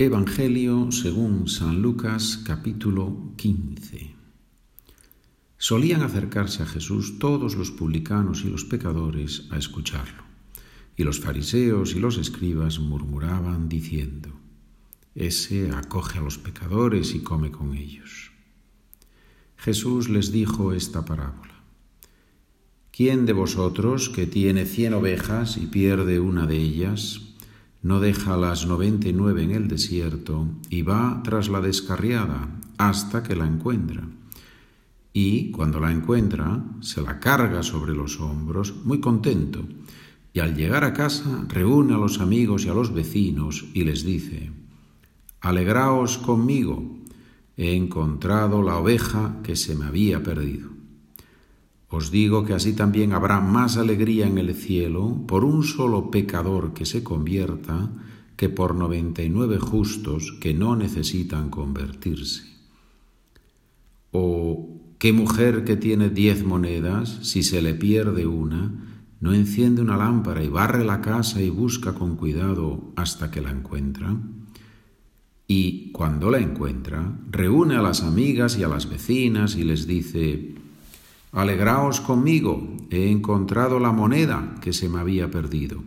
Evangelio según San Lucas capítulo 15. Solían acercarse a Jesús todos los publicanos y los pecadores a escucharlo, y los fariseos y los escribas murmuraban diciendo, Ese acoge a los pecadores y come con ellos. Jesús les dijo esta parábola. ¿Quién de vosotros que tiene cien ovejas y pierde una de ellas, no deja las noventa y nueve en el desierto y va tras la descarriada hasta que la encuentra. Y cuando la encuentra, se la carga sobre los hombros, muy contento, y al llegar a casa reúne a los amigos y a los vecinos y les dice, Alegraos conmigo, he encontrado la oveja que se me había perdido. Os digo que así también habrá más alegría en el cielo por un solo pecador que se convierta que por noventa y nueve justos que no necesitan convertirse. O qué mujer que tiene diez monedas, si se le pierde una, no enciende una lámpara y barre la casa y busca con cuidado hasta que la encuentra. Y cuando la encuentra, reúne a las amigas y a las vecinas y les dice, Alegraos conmigo, he encontrado la moneda que se me había perdido.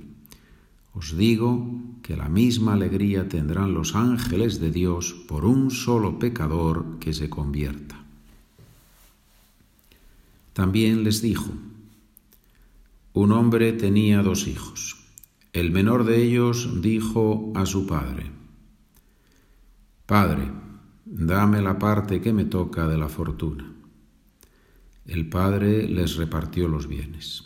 Os digo que la misma alegría tendrán los ángeles de Dios por un solo pecador que se convierta. También les dijo, un hombre tenía dos hijos. El menor de ellos dijo a su padre, Padre, dame la parte que me toca de la fortuna. El padre les repartió los bienes.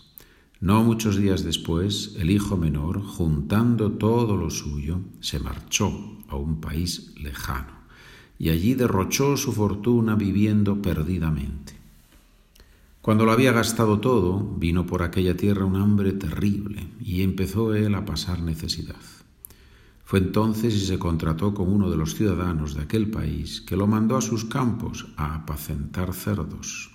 No muchos días después, el hijo menor, juntando todo lo suyo, se marchó a un país lejano y allí derrochó su fortuna viviendo perdidamente. Cuando lo había gastado todo, vino por aquella tierra un hambre terrible y empezó él a pasar necesidad. Fue entonces y se contrató con uno de los ciudadanos de aquel país que lo mandó a sus campos a apacentar cerdos.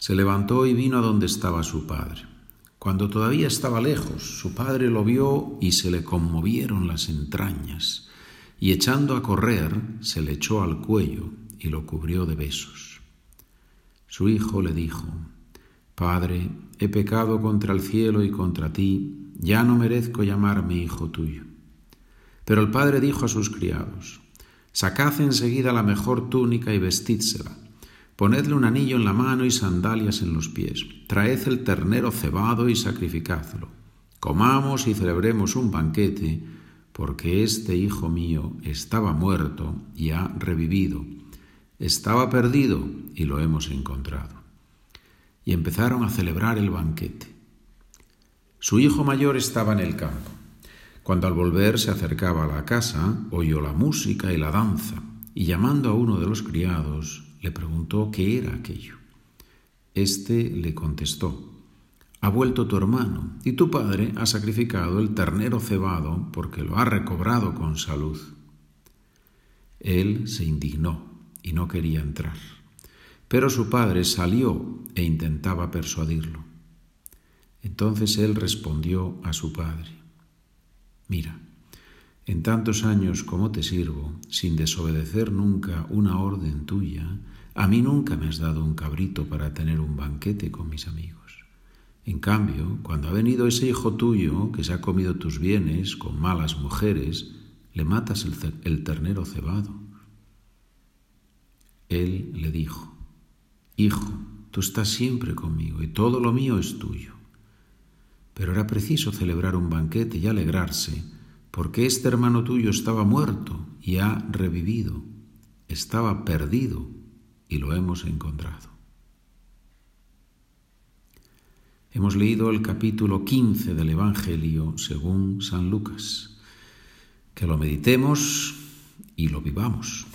Se levantó y vino a donde estaba su padre. Cuando todavía estaba lejos, su padre lo vio y se le conmovieron las entrañas, y echando a correr, se le echó al cuello y lo cubrió de besos. Su hijo le dijo, Padre, he pecado contra el cielo y contra ti, ya no merezco llamarme hijo tuyo. Pero el padre dijo a sus criados, Sacad enseguida la mejor túnica y vestídsela Ponedle un anillo en la mano y sandalias en los pies. Traed el ternero cebado y sacrificadlo. Comamos y celebremos un banquete, porque este hijo mío estaba muerto y ha revivido. Estaba perdido y lo hemos encontrado. Y empezaron a celebrar el banquete. Su hijo mayor estaba en el campo. Cuando al volver se acercaba a la casa, oyó la música y la danza, y llamando a uno de los criados, le preguntó qué era aquello. Este le contestó, ha vuelto tu hermano, y tu padre ha sacrificado el ternero cebado porque lo ha recobrado con salud. Él se indignó y no quería entrar, pero su padre salió e intentaba persuadirlo. Entonces él respondió a su padre, mira, en tantos años como te sirvo, sin desobedecer nunca una orden tuya, a mí nunca me has dado un cabrito para tener un banquete con mis amigos. En cambio, cuando ha venido ese hijo tuyo que se ha comido tus bienes con malas mujeres, le matas el, ternero cebado. Él le dijo, Hijo, tú estás siempre conmigo y todo lo mío es tuyo. Pero era preciso celebrar un banquete y alegrarse porque este hermano tuyo estaba muerto y ha revivido, estaba perdido y lo hemos encontrado. Hemos leído el capítulo 15 del Evangelio según San Lucas. Que lo meditemos y lo vivamos.